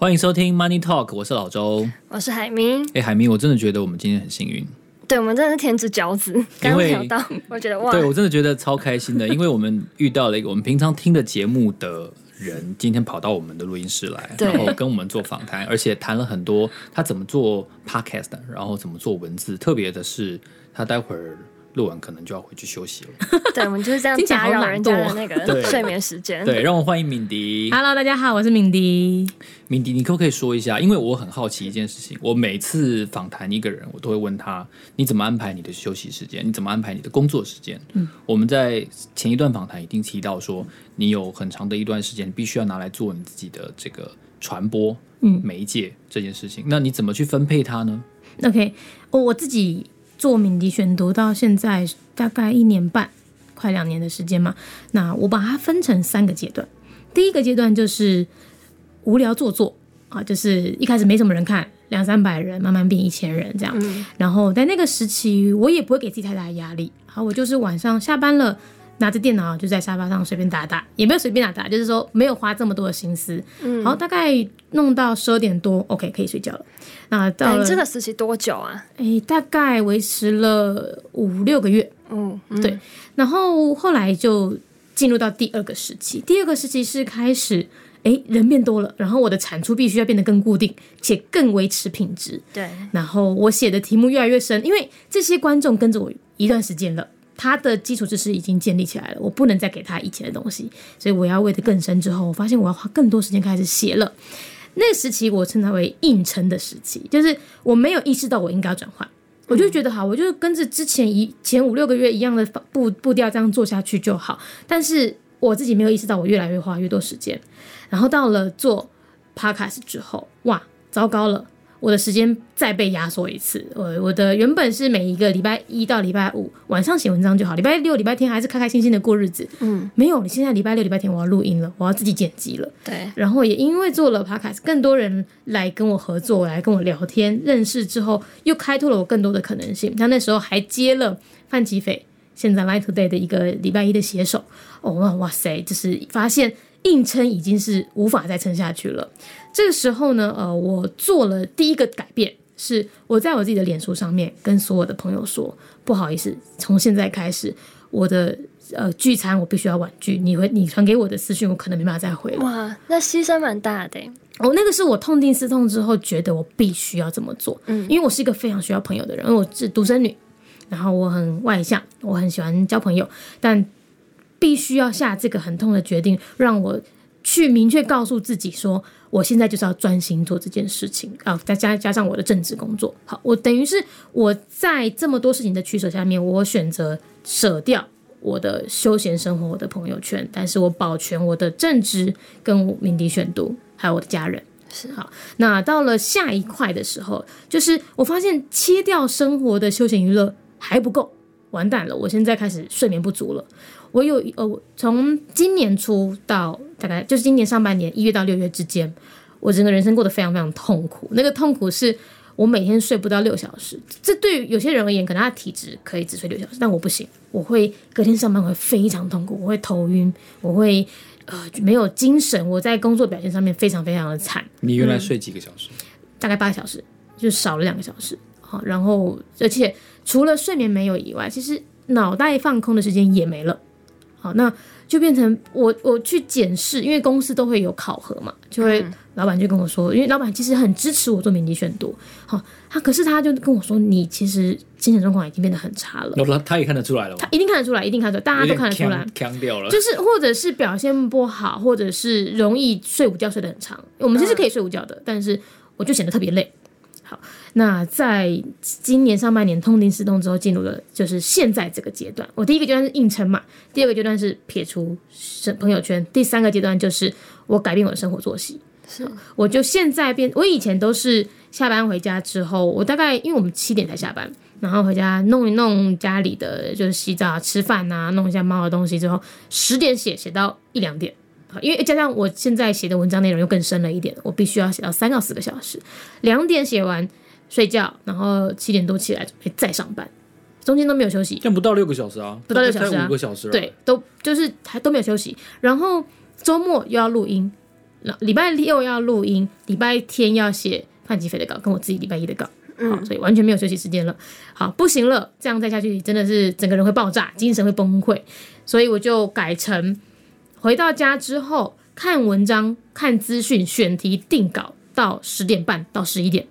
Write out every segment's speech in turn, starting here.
欢迎收听 Money Talk，我是老周，我是海明。哎，海明，我真的觉得我们今天很幸运。对，我们真的是天之骄子。刚聊到，我觉得哇，对我真的觉得超开心的，因为我们遇到了一个我们平常听的节目的人，今天跑到我们的录音室来，然后跟我们做访谈，而且谈了很多他怎么做 Podcast，然后怎么做文字。特别的是，他待会儿。录完可能就要回去休息了。对，我们就是这样打扰人家的那个 睡眠时间。对，让我欢迎敏迪。Hello，大家好，我是敏迪。敏迪，你可不可以说一下？因为我很好奇一件事情。我每次访谈一个人，我都会问他：你怎么安排你的休息时间？你怎么安排你的工作时间？嗯，我们在前一段访谈已经提到说，你有很长的一段时间必须要拿来做你自己的这个传播，嗯，媒介这件事情。那你怎么去分配它呢？OK，我我自己。做敏迪选读到现在大概一年半，快两年的时间嘛。那我把它分成三个阶段。第一个阶段就是无聊做作啊，就是一开始没什么人看，两三百人，慢慢变一千人这样。嗯。然后在那个时期，我也不会给自己太大的压力。好，我就是晚上下班了。拿着电脑就在沙发上随便打打，也没有随便打打，就是说没有花这么多的心思。嗯，好，大概弄到十二点多，OK，可以睡觉了。那到了、欸、这个时期多久啊？诶、欸，大概维持了五六个月。嗯，嗯对。然后后来就进入到第二个时期，第二个时期是开始，哎、欸，人变多了，然后我的产出必须要变得更固定，且更维持品质。对。然后我写的题目越来越深，因为这些观众跟着我一段时间了。他的基础知识已经建立起来了，我不能再给他以前的东西，所以我要喂的更深。之后，我发现我要花更多时间开始写了。那时期我称它为硬撑的时期，就是我没有意识到我应该要转换，我就觉得好，我就跟着之前一前五六个月一样的步步调这样做下去就好。但是我自己没有意识到，我越来越花越多时间。然后到了做 Podcast 之后，哇，糟糕了。我的时间再被压缩一次，我我的原本是每一个礼拜一到礼拜五晚上写文章就好，礼拜六、礼拜天还是开开心心的过日子。嗯，没有，你现在礼拜六、礼拜天我要录音了，我要自己剪辑了。对，然后也因为做了 Podcast，更多人来跟我合作，来跟我聊天，认识之后又开拓了我更多的可能性。像那时候还接了范吉斐，现在 Line Today 的一个礼拜一的写手。哦，哇塞，就是发现。硬撑已经是无法再撑下去了。这个时候呢，呃，我做了第一个改变，是我在我自己的脸书上面跟所有的朋友说，不好意思，从现在开始，我的呃聚餐我必须要婉拒，你会你传给我的私讯，我可能没办法再回了。哇，那牺牲蛮大的。哦，那个是我痛定思痛之后觉得我必须要这么做。嗯，因为我是一个非常需要朋友的人，因为我是独生女，然后我很外向，我很喜欢交朋友，但。必须要下这个很痛的决定，让我去明确告诉自己说，我现在就是要专心做这件事情啊！再加加上我的政治工作，好，我等于是我在这么多事情的取舍下面，我选择舍掉我的休闲生活、我的朋友圈，但是我保全我的正职跟民迪选读，还有我的家人。是好，那到了下一块的时候，就是我发现切掉生活的休闲娱乐还不够，完蛋了！我现在开始睡眠不足了。我有呃，从今年初到大概就是今年上半年一月到六月之间，我整个人生过得非常非常痛苦。那个痛苦是我每天睡不到六小时，这对于有些人而言，可能他体质可以只睡六小时，但我不行，我会隔天上班会非常痛苦，我会头晕，我会呃没有精神，我在工作表现上面非常非常的惨。你原来睡几个小时？嗯，大概八个小时，就少了两个小时。好，然后而且除了睡眠没有以外，其实脑袋放空的时间也没了。好，那就变成我我去检视，因为公司都会有考核嘛，就会老板就跟我说，因为老板其实很支持我做敏迪选读，好，他可是他就跟我说，你其实精神状况已经变得很差了。他他也看得出来了，他一定看得出来，一定看得出来，大家都看得出来，强掉了，就是或者是表现不好，或者是容易睡午觉睡得很长。我们其实可以睡午觉的，但是我就显得特别累。好，那在今年上半年痛定思痛之后，进入了就是现在这个阶段。我第一个阶段是硬撑嘛，第二个阶段是撇除朋友圈，第三个阶段就是我改变我的生活作息。是，我就现在变，我以前都是下班回家之后，我大概因为我们七点才下班，然后回家弄一弄家里的，就是洗澡、吃饭啊，弄一下猫的东西之后，十点写写到一两点。因为加上我现在写的文章内容又更深了一点，我必须要写到三到四个小时，两点写完睡觉，然后七点多起来准备再上班，中间都没有休息，这样不到六个小时啊，不到六小时啊，五个小时，对，都就是还都没有休息，然后周末又要录音，礼拜六要录音，礼拜天要写范吉飞的稿，跟我自己礼拜一的稿，好，所以完全没有休息时间了。好，不行了，这样再下去真的是整个人会爆炸，精神会崩溃，所以我就改成回到家之后看文章、看资讯、选题、定稿到十点半到十一点，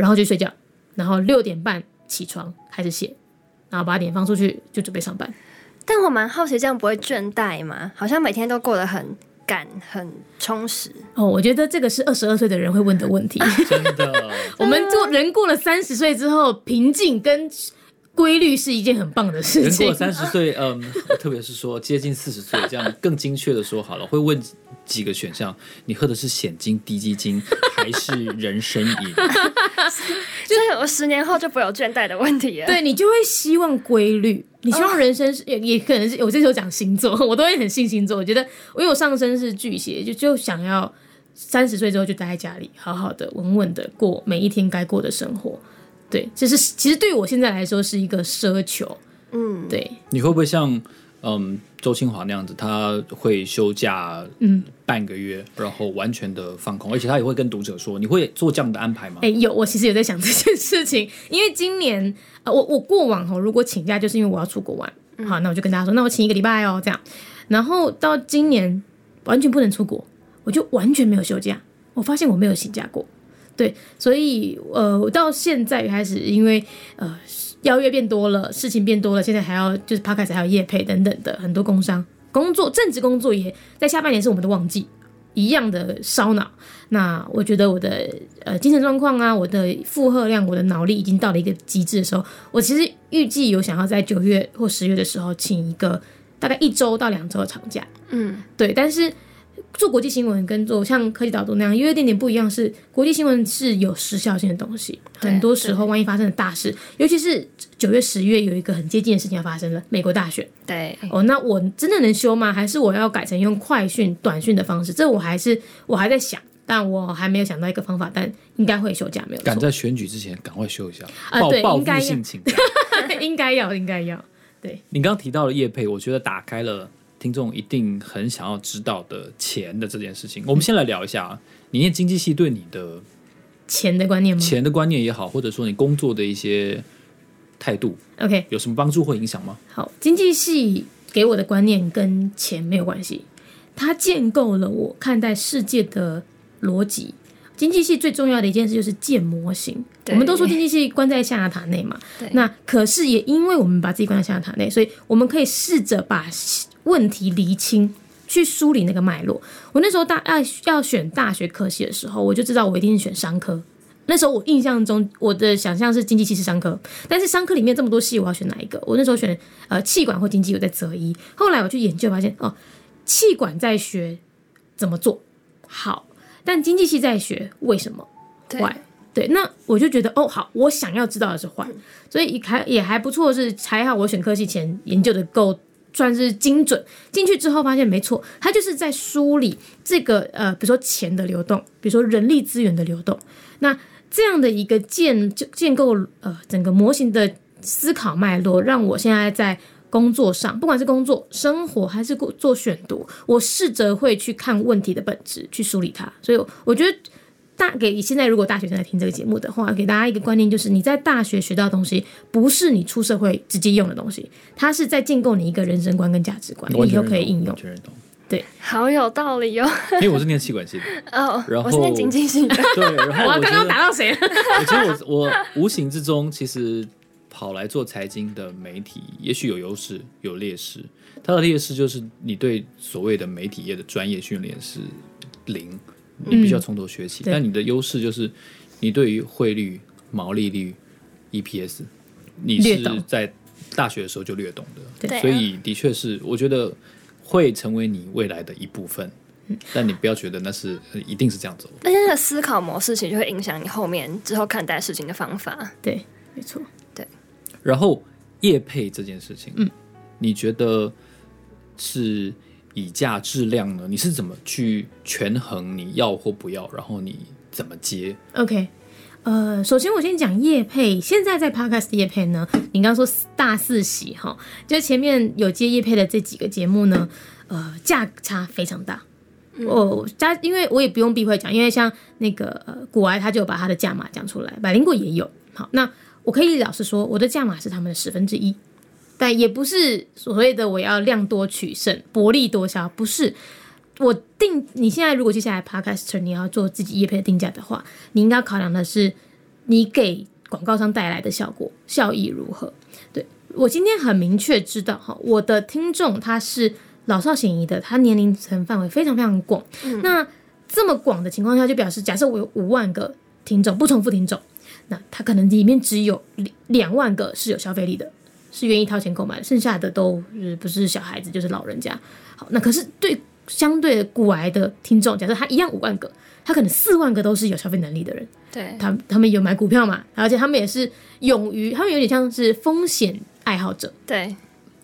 然后就睡觉，然后六点半起床开始写，然后八点放出去就准备上班。但我蛮好奇，这样不会倦怠吗？好像每天都过得很赶、很充实。哦，我觉得这个是二十二岁的人会问的问题。真的，我们做人过了三十岁之后，平静跟规律是一件很棒的事情。人过了三十岁，嗯，特别是说接近四十岁，这样更精确的说好了，会问几个选项：你喝的是蚬精、低基精，还是人参饮？就是我十年后就不会有倦怠的问题了。对，你就会希望规律。你希望人生是也也可能是我这时候讲星座，我都会很信星座。我觉得我有上升是巨蟹，就就想要三十岁之后就待在家里，好好的稳稳的过每一天该过的生活。对，就是其实对于我现在来说是一个奢求。嗯，对。你会不会像嗯周清华那样子，他会休假嗯半个月，然后完全的放空，而且他也会跟读者说，你会做这样的安排吗？哎，有，我其实有在想这件事情，因为今年。呃，我我过往哦，如果请假就是因为我要出国玩，嗯、好，那我就跟大家说，那我请一个礼拜哦，这样。然后到今年完全不能出国，我就完全没有休假。我发现我没有请假过，对，所以呃，我到现在开始，因为呃邀约变多了，事情变多了，现在还要就是 Podcast 还有业配等等的很多工商工作，正职工作也在下半年是我们的旺季。一样的烧脑，那我觉得我的呃精神状况啊，我的负荷量，我的脑力已经到了一个极致的时候。我其实预计有想要在九月或十月的时候请一个大概一周到两周的长假。嗯，对，但是。做国际新闻跟做像科技导读那样，因为点点不一样，是国际新闻是有时效性的东西。很多时候，万一发生了大事，尤其是九月、十月有一个很接近的事情要发生了，美国大选。对哦，那我真的能休吗？还是我要改成用快讯、短讯的方式？这我还是我还在想，但我还没有想到一个方法，但应该会休假，没有。赶在选举之前赶快休一下啊！对，报复性情，应该要，应该要。对，你刚刚提到了叶配，我觉得打开了。听众一定很想要知道的钱的这件事情，我们先来聊一下。你念经济系对你的钱的观念吗？钱的观念也好，或者说你工作的一些态度，OK，有什么帮助或影响吗？好，经济系给我的观念跟钱没有关系，它建构了我看待世界的逻辑。经济系最重要的一件事就是建模型。我们都说经济系关在象牙塔内嘛，那可是也因为我们把自己关在象牙塔内，所以我们可以试着把问题厘清，去梳理那个脉络。我那时候大要要选大学科系的时候，我就知道我一定是选商科。那时候我印象中，我的想象是经济系是商科，但是商科里面这么多系，我要选哪一个？我那时候选呃气管或经济，我在择一。后来我去研究发现，哦，气管在学怎么做好。但经济系在学为什么坏？对，那我就觉得哦，好，我想要知道的是坏，所以还也还不错，是还好我选科系前研究的够算是精准。进去之后发现没错，他就是在梳理这个呃，比如说钱的流动，比如说人力资源的流动，那这样的一个建就建构呃整个模型的思考脉络，让我现在在。工作上，不管是工作、生活还是做选读，我试着会去看问题的本质，去梳理它。所以我觉得大给现在如果大学生在听这个节目的话，给大家一个观念，就是你在大学学到的东西，不是你出社会直接用的东西，它是在建构你一个人生观跟价值观，你以后可以应用。对，好有道理哟、哦。因为我是念气管系的，哦，然后我是念经济系的。对，然后我刚刚打到谁了？我觉得我我无形之中其实。跑来做财经的媒体，也许有优势，有劣势。它的劣势就是你对所谓的媒体业的专业训练是零，你必须要从头学起。嗯、但你的优势就是你对于汇率、毛利率、EPS，你是在大学的时候就略懂的。对，所以的确是，我觉得会成为你未来的一部分。但你不要觉得那是一定是这样走。但是那个思考模式其实就会影响你后面之后看待事情的方法。对，没错。对然后业配这件事情，嗯，你觉得是以价质量呢？你是怎么去权衡你要或不要？然后你怎么接？OK，呃，首先我先讲叶配。现在在 Podcast 叶配呢，你刚刚说大四喜哈，就前面有接叶配的这几个节目呢，呃，价差非常大。哦，加因为我也不用避讳讲，因为像那个呃股癌他就把他的价码讲出来，百灵果也有。好，那我可以老实说，我的价码是他们的十分之一，但也不是所谓的我要量多取胜、薄利多销，不是。我定你现在如果接下来 Podcaster 你要做自己业配的定价的话，你应该考量的是你给广告商带来的效果效益如何。对，我今天很明确知道哈，我的听众他是老少咸宜的，他年龄层范围非常非常广。嗯、那这么广的情况下，就表示假设我有五万个听众，不重复听众，那他可能里面只有两万个是有消费力的，是愿意掏钱购买的，剩下的都是不是小孩子就是老人家。好，那可是对。相对的股癌的听众，假设他一样五万个，他可能四万个都是有消费能力的人。对，他他们有买股票嘛，而且他们也是勇于，他们有点像是风险爱好者。对，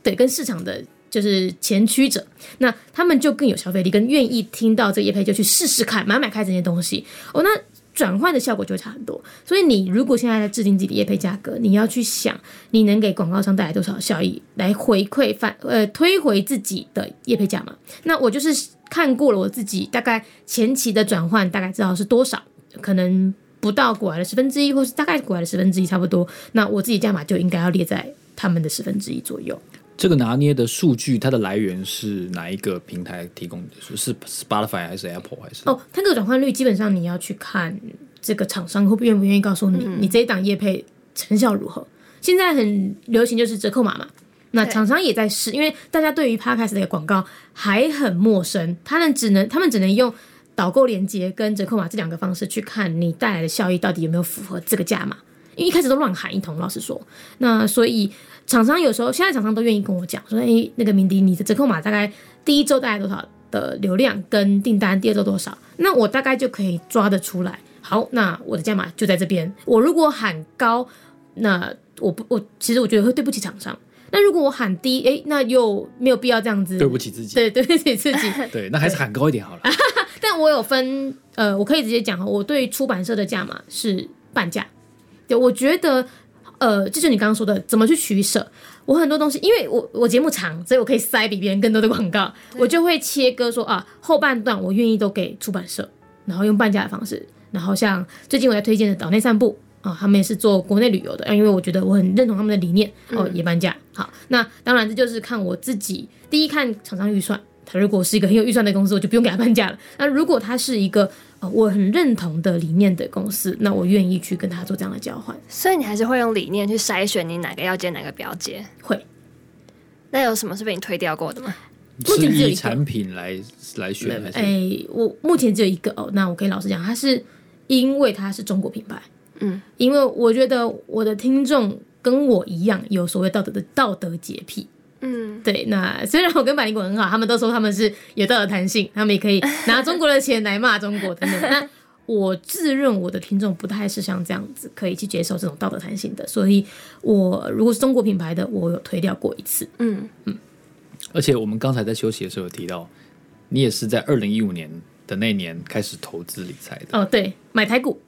对，跟市场的就是前驱者，那他们就更有消费力，跟愿意听到这个业配就去试试看，买买看这些东西。哦，那。转换的效果就会差很多，所以你如果现在在制定自己的业配价格，你要去想你能给广告商带来多少效益，来回馈反呃推回自己的业配价嘛。那我就是看过了我自己大概前期的转换，大概知道是多少，可能不到股癌的十分之一，或是大概股癌的十分之一差不多。那我自己价码就应该要列在他们的十分之一左右。这个拿捏的数据，它的来源是哪一个平台提供的？是 Spotify 还是 Apple 还是？哦，它这个转换率基本上你要去看这个厂商会不愿不愿意告诉你，嗯、你这一档业配成效如何。现在很流行就是折扣码嘛，那厂商也在试，因为大家对于 Podcast 的广告还很陌生，他们只能他们只能用导购链接跟折扣码这两个方式去看你带来的效益到底有没有符合这个价码，因为一开始都乱喊一通，老实说，那所以。厂商有时候，现在厂商都愿意跟我讲说：“哎，那个明迪，你的折扣码大概第一周大概多少的流量跟订单，第二周多少？那我大概就可以抓得出来。好，那我的价码就在这边。我如果喊高，那我不，我其实我觉得会对不起厂商。那如果我喊低，哎，那又没有必要这样子，对不起自己，对，对不起自己。对，那还是喊高一点好了。但我有分，呃，我可以直接讲，我对出版社的价码是半价。对，我觉得。呃，就是你刚刚说的，怎么去取舍？我很多东西，因为我我节目长，所以我可以塞比别人更多的广告，我就会切割说啊，后半段我愿意都给出版社，然后用半价的方式。然后像最近我在推荐的岛内散步啊，他们也是做国内旅游的，因为我觉得我很认同他们的理念哦，也半价。好，那当然这就是看我自己，第一看厂商预算，他如果是一个很有预算的公司，我就不用给他半价了。那如果他是一个我很认同的理念的公司，那我愿意去跟他做这样的交换。所以你还是会用理念去筛选你哪个要接，哪个不要接。会。那有什么是被你推掉过的吗？目前只有一个产品来来选。哎、欸，我目前只有一个哦。那我可以老实讲，它是因为它是中国品牌。嗯，因为我觉得我的听众跟我一样有所谓道德的道德洁癖。嗯，对，那虽然我跟百灵果很好，他们都说他们是有道德弹性，他们也可以拿中国的钱来骂中国等等。但我自认我的听众不太是像这样子可以去接受这种道德弹性的，所以我如果是中国品牌的，我有推掉过一次。嗯嗯。而且我们刚才在休息的时候有提到，你也是在二零一五年的那年开始投资理财的。哦，对，买台股。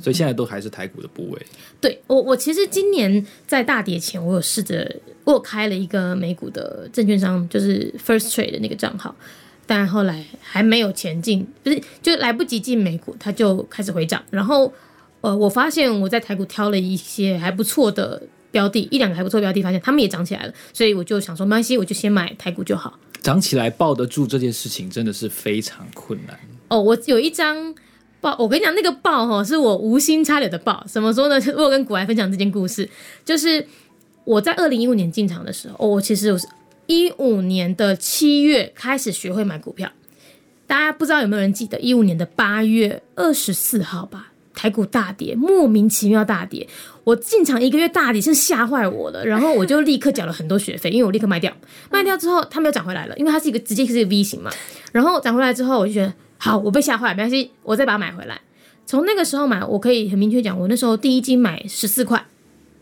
所以现在都还是台股的部位。对我，我其实今年在大跌前，我有试着，我有开了一个美股的证券商，就是 First Trade 的那个账号，但后来还没有前进，不是就来不及进美股，它就开始回涨。然后，呃，我发现我在台股挑了一些还不错的标的，一两个还不错的标的，发现他们也涨起来了，所以我就想说，没关系，我就先买台股就好。涨起来抱得住这件事情真的是非常困难。哦，我有一张。爆，我跟你讲，那个爆哈是我无心插柳的爆。怎么说呢？我跟股癌分享这件故事，就是我在二零一五年进场的时候，我其实我是一五年的七月开始学会买股票。大家不知道有没有人记得一五年的八月二十四号吧？台股大跌，莫名其妙大跌。我进场一个月大跌，是吓坏我了。然后我就立刻缴了很多学费，因为我立刻卖掉。卖掉之后，它没有涨回来了，因为它是一个直接是一个 V 型嘛。然后涨回来之后，我就觉得。好，我被吓坏了，没关系，我再把它买回来。从那个时候买，我可以很明确讲，我那时候第一斤买十四块。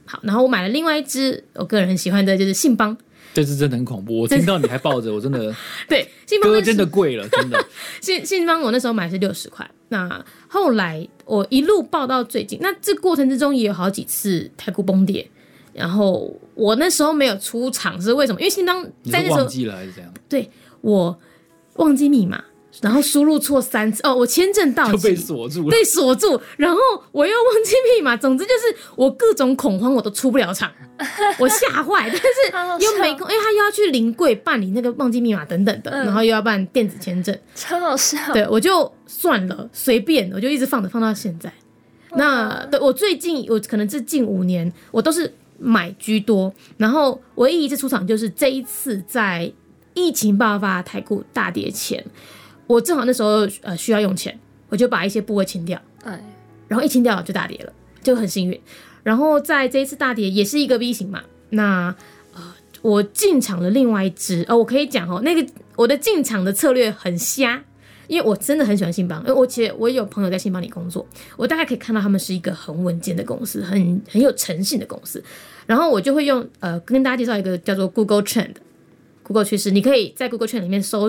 好，然后我买了另外一只，我个人很喜欢的就是信邦。这只真的很恐怖，我听到你还抱着，我真的 对信邦真的贵了，真的。信信邦我那时候买是六十块，那后来我一路抱到最近，那这过程之中也有好几次太股崩跌，然后我那时候没有出场是为什么？因为信邦在那时候忘记了还是怎样？对，我忘记密码。然后输入错三次哦，我签证到期就被锁住了，被锁住，然后我又忘记密码，总之就是我各种恐慌，我都出不了场，我吓坏，但是又没空，因为他又要去临柜办理那个忘记密码等等的，然后又要办电子签证，超好笑。对，我就算了，随便，我就一直放着，放到现在。那对我最近，我可能是近五年，我都是买居多，然后唯一一次出场就是这一次在疫情爆发、台股大跌前。我正好那时候呃需要用钱，我就把一些部位清掉，哎，然后一清掉就大跌了，就很幸运。然后在这一次大跌也是一个 V 型嘛，那呃我进场了另外一只，呃我可以讲哦，那个我的进场的策略很瞎，因为我真的很喜欢信邦，因为我其实我也有朋友在信邦里工作，我大概可以看到他们是一个很稳健的公司，很很有诚信的公司。然后我就会用呃跟大家介绍一个叫做 Google Trend。Google 趋势，你可以在 Google 圈里面搜，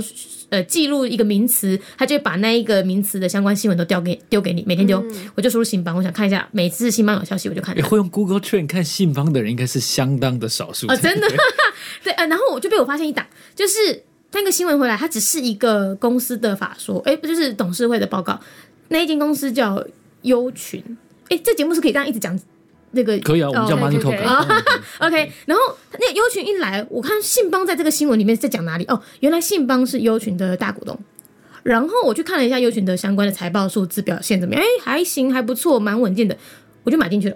呃，记录一个名词，它就会把那一个名词的相关新闻都丢给丢给你，每天丢。嗯、我就输入信邦，我想看一下，每次信邦有消息我就看。会用 Google 圈看信邦的人应该是相当的少数。哦，真的，对，呃，然后我就被我发现一档，就是那个新闻回来，它只是一个公司的法说，哎，不就是董事会的报告，那一间公司叫优群，哎，这节目是可以这样一直讲。那个可以啊，我们叫 Money Talk。OK，然后那个优群一来，我看信邦在这个新闻里面在讲哪里？哦，原来信邦是优群的大股东。然后我去看了一下优群的相关的财报数字表现怎么样？哎，还行，还不错，蛮稳健的，我就买进去了。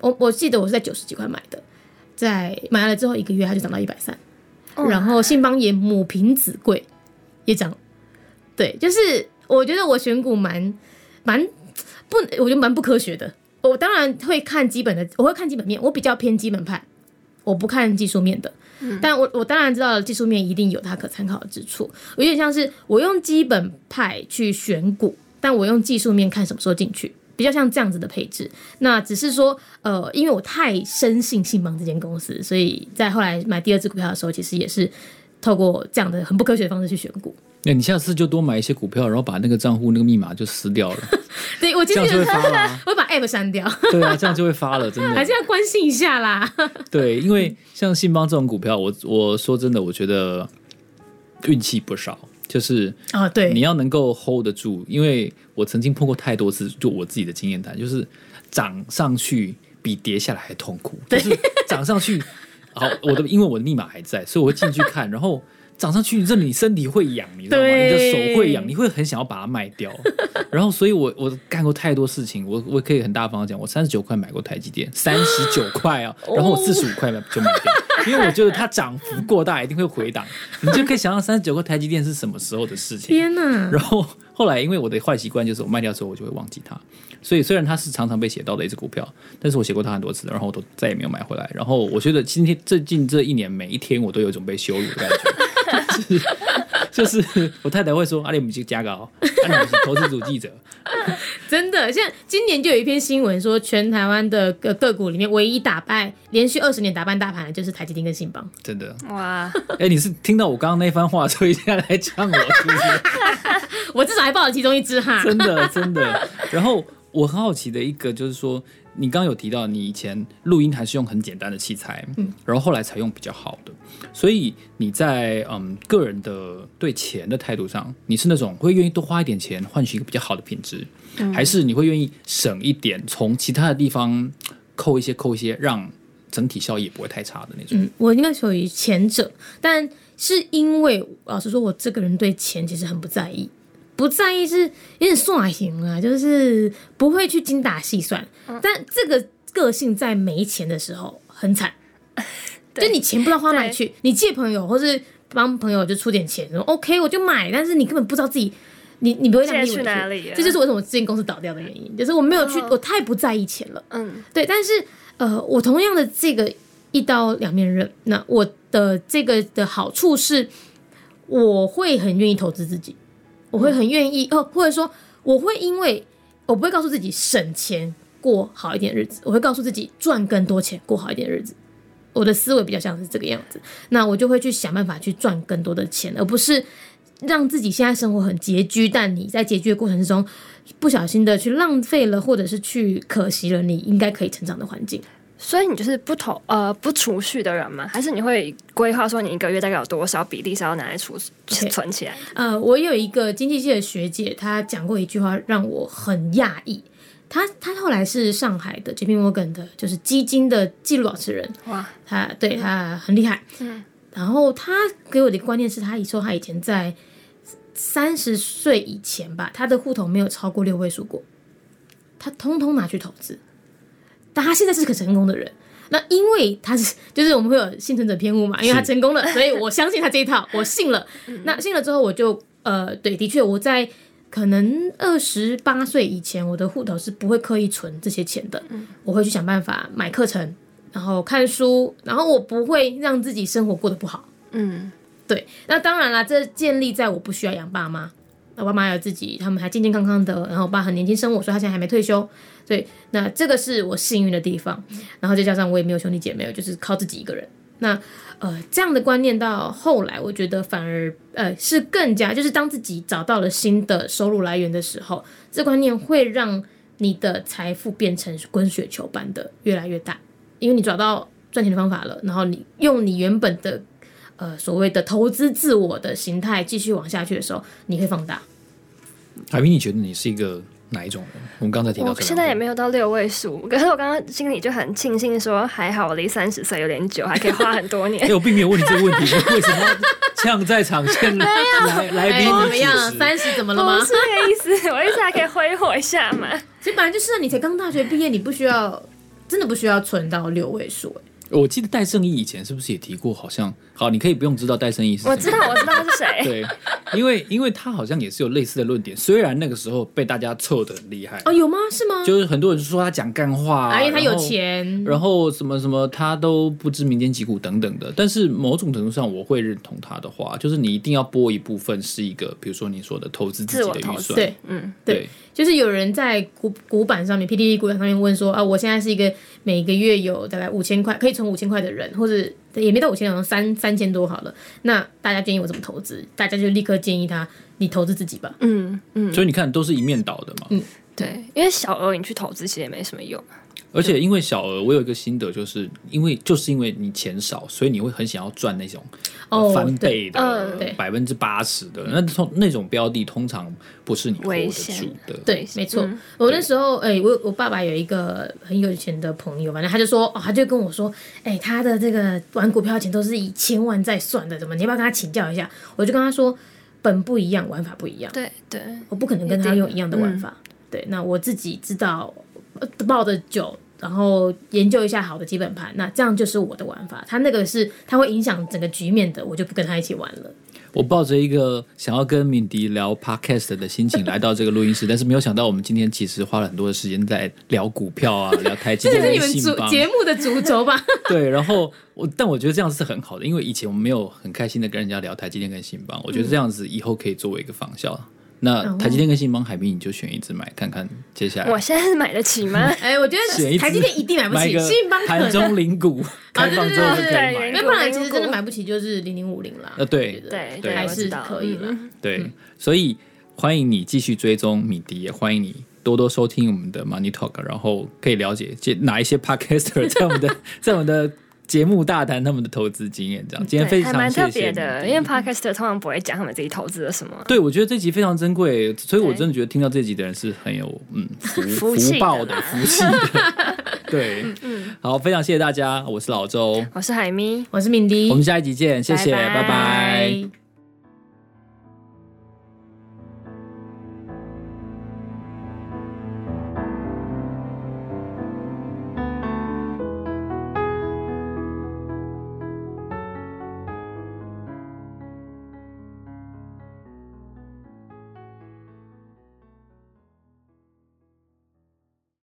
我我记得我是在九十几块买的，在买了之后一个月它就涨到一百三，然后信邦也母凭子贵也涨。对，就是我觉得我选股蛮蛮不，我觉得蛮不科学的。我当然会看基本的，我会看基本面，我比较偏基本派，我不看技术面的。嗯、但我我当然知道技术面一定有它可参考的之处，有点像是我用基本派去选股，但我用技术面看什么时候进去，比较像这样子的配置。那只是说，呃，因为我太深信信邦这间公司，所以在后来买第二只股票的时候，其实也是透过这样的很不科学的方式去选股。那你下次就多买一些股票，然后把那个账户那个密码就撕掉了。对，我今天就会发了、啊，我会把 App 删掉。对啊，这样就会发了，真的。还是要关心一下啦。对，因为像信邦这种股票，我我说真的，我觉得运气不少，就是啊，对，你要能够 hold 得住。因为我曾经碰过太多次，就我自己的经验谈，就是涨上去比跌下来还痛苦。就是涨上去，好，我的因为我的密码还在，所以我会进去看，然后。涨上去，这你身体会痒，你知道吗？你的手会痒，你会很想要把它卖掉。然后，所以我我干过太多事情，我我可以很大方的讲，我三十九块买过台积电，三十九块啊，然后我四十五块就卖掉，因为我觉得它涨幅过大，一定会回档。你就可以想象三十九块台积电是什么时候的事情。天哪！然后后来，因为我的坏习惯就是我卖掉之后，我就会忘记它。所以虽然它是常常被写到的一只股票，但是我写过它很多次，然后我都再也没有买回来。然后我觉得今天最近这一年，每一天我都有一种被羞辱的感觉。就是，就是我太太会说：“阿里姆是加高，阿里姆是投资组记者。”真的，像今年就有一篇新闻说，全台湾的个个股里面，唯一打败连续二十年打败大盘的就是台积电跟信邦。真的哇！哎、欸，你是听到我刚刚那番话，所以现在来呛我是不是？我至少还报了其中一只哈。真的，真的。然后我很好奇的一个就是说。你刚刚有提到，你以前录音还是用很简单的器材，嗯，然后后来才用比较好的，所以你在嗯个人的对钱的态度上，你是那种会愿意多花一点钱换取一个比较好的品质，嗯，还是你会愿意省一点，从其他的地方扣一些扣一些，让整体效益也不会太差的那种？嗯，我应该属于前者，但是因为老实说，我这个人对钱其实很不在意。不在意是有点算型啊，就是不会去精打细算。但这个个性在没钱的时候很惨，就你钱不知道花哪里去，你借朋友或是帮朋友就出点钱，OK 我就买，但是你根本不知道自己，你你不会想去哪里。这就是为什么我这间公司倒掉的原因，就是我没有去，我太不在意钱了。嗯，对。但是呃，我同样的这个一刀两面刃，那我的这个的好处是，我会很愿意投资自己。我会很愿意哦，或者说我会因为我不会告诉自己省钱过好一点日子，我会告诉自己赚更多钱过好一点日子。我的思维比较像是这个样子，那我就会去想办法去赚更多的钱，而不是让自己现在生活很拮据，但你在拮据的过程之中不小心的去浪费了，或者是去可惜了你应该可以成长的环境。所以你就是不投呃不储蓄的人吗？还是你会规划说你一个月大概有多少比例是要拿来储.存起来？呃，我有一个经济系的学姐，她讲过一句话让我很讶异。她她后来是上海的 JP Morgan 的，就是基金的记录保持人。哇，她对她很厉害。嗯，然后她给我的观念是，她说她以前在三十岁以前吧，她的户头没有超过六位数过，她通通拿去投资。但他现在是个成功的人，那因为他是就是我们会有幸存者偏误嘛，因为他成功了，所以我相信他这一套，我信了。那信了之后，我就呃，对，的确我在可能二十八岁以前，我的户头是不会刻意存这些钱的，我会去想办法买课程，然后看书，然后我不会让自己生活过得不好。嗯，对。那当然啦，这建立在我不需要养爸妈，我爸妈有自己，他们还健健康康的，然后我爸很年轻生我，所以他现在还没退休。对，那这个是我幸运的地方，然后再加上我也没有兄弟姐妹，就是靠自己一个人。那呃，这样的观念到后来，我觉得反而呃是更加，就是当自己找到了新的收入来源的时候，这观念会让你的财富变成滚雪球般的越来越大，因为你找到赚钱的方法了，然后你用你原本的呃所谓的投资自我的形态继续往下去的时候，你会放大。海明，你觉得你是一个？哪一种人？我们刚才提到，我现在也没有到六位数，可是我刚刚心里就很庆幸说，还好我离三十岁有点久，还可以花很多年。哎，我并没有问你这个问题，为什么要呛在场先来来宾？怎么样？三十怎么了吗？不是那个意思，我意思还可以挥霍一下嘛。其实本来就是你才刚大学毕业，你不需要，真的不需要存到六位数哎。我记得戴胜义以前是不是也提过？好像好，你可以不用知道戴胜义是谁。我知道，我知道他是谁。对，因为因为他好像也是有类似的论点，虽然那个时候被大家臭的很厉害。哦，有吗？是吗？就是很多人说他讲干话、啊，因为他有钱，然后什么什么他都不知民间疾苦等等的。但是某种程度上，我会认同他的话，就是你一定要拨一部分是一个，比如说你说的投资自己的预算。对，嗯，对。对就是有人在股股板上面，PTT 股板上面问说啊，我现在是一个每个月有大概五千块可以存五千块的人，或者也没到五千，好像三三千多好了。那大家建议我怎么投资？大家就立刻建议他，你投资自己吧。嗯嗯。所以你看，都是一面倒的嘛。嗯，对，因为小额你去投资其实也没什么用。而且因为小额，我有一个心得，就是因为就是因为你钱少，所以你会很想要赚那种翻倍的，百分之八十的。那从那种标的通常不是你 hold 得住的。对，没错。我那时候，哎，我我爸爸有一个很有钱的朋友，反正他就说，哦，他就跟我说，哎，他的这个玩股票钱都是以千万在算的，怎么？你要不要跟他请教一下？我就跟他说，本不一样，玩法不一样。对对，我不可能跟他用一样的玩法。对，那我自己知道。抱着酒，然后研究一下好的基本盘，那这样就是我的玩法。他那个是他会影响整个局面的，我就不跟他一起玩了。我抱着一个想要跟敏迪聊 podcast 的心情来到这个录音室，但是没有想到我们今天其实花了很多的时间在聊股票啊，聊台积电。这是你们主节目的主轴吧？对，然后我但我觉得这样是很好的，因为以前我们没有很开心的跟人家聊台积电跟信邦，我觉得这样子以后可以作为一个仿效。那台积电跟信邦海明，你就选一支买看看，接下来我现在是买得起吗？哎，我觉得台积电一定买不起，信邦盘中零股开放之后就可以买。那不然其实真的买不起，就是零零五零啦。呃，对对，还是可以了。对，所以欢迎你继续追踪米迪，也欢迎你多多收听我们的 Money Talk，然后可以了解这哪一些 Podcaster 在我们的 在我们的。节目大谈他们的投资经验，这样今天非常特别的，因为 Podcaster 通常不会讲他们自己投资了什么。对，我觉得这集非常珍贵，所以我真的觉得听到这集的人是很有嗯 福福报的福气的。对，嗯，好，非常谢谢大家，我是老周，我是海咪，我是敏迪，我们下一集见，谢谢，拜拜。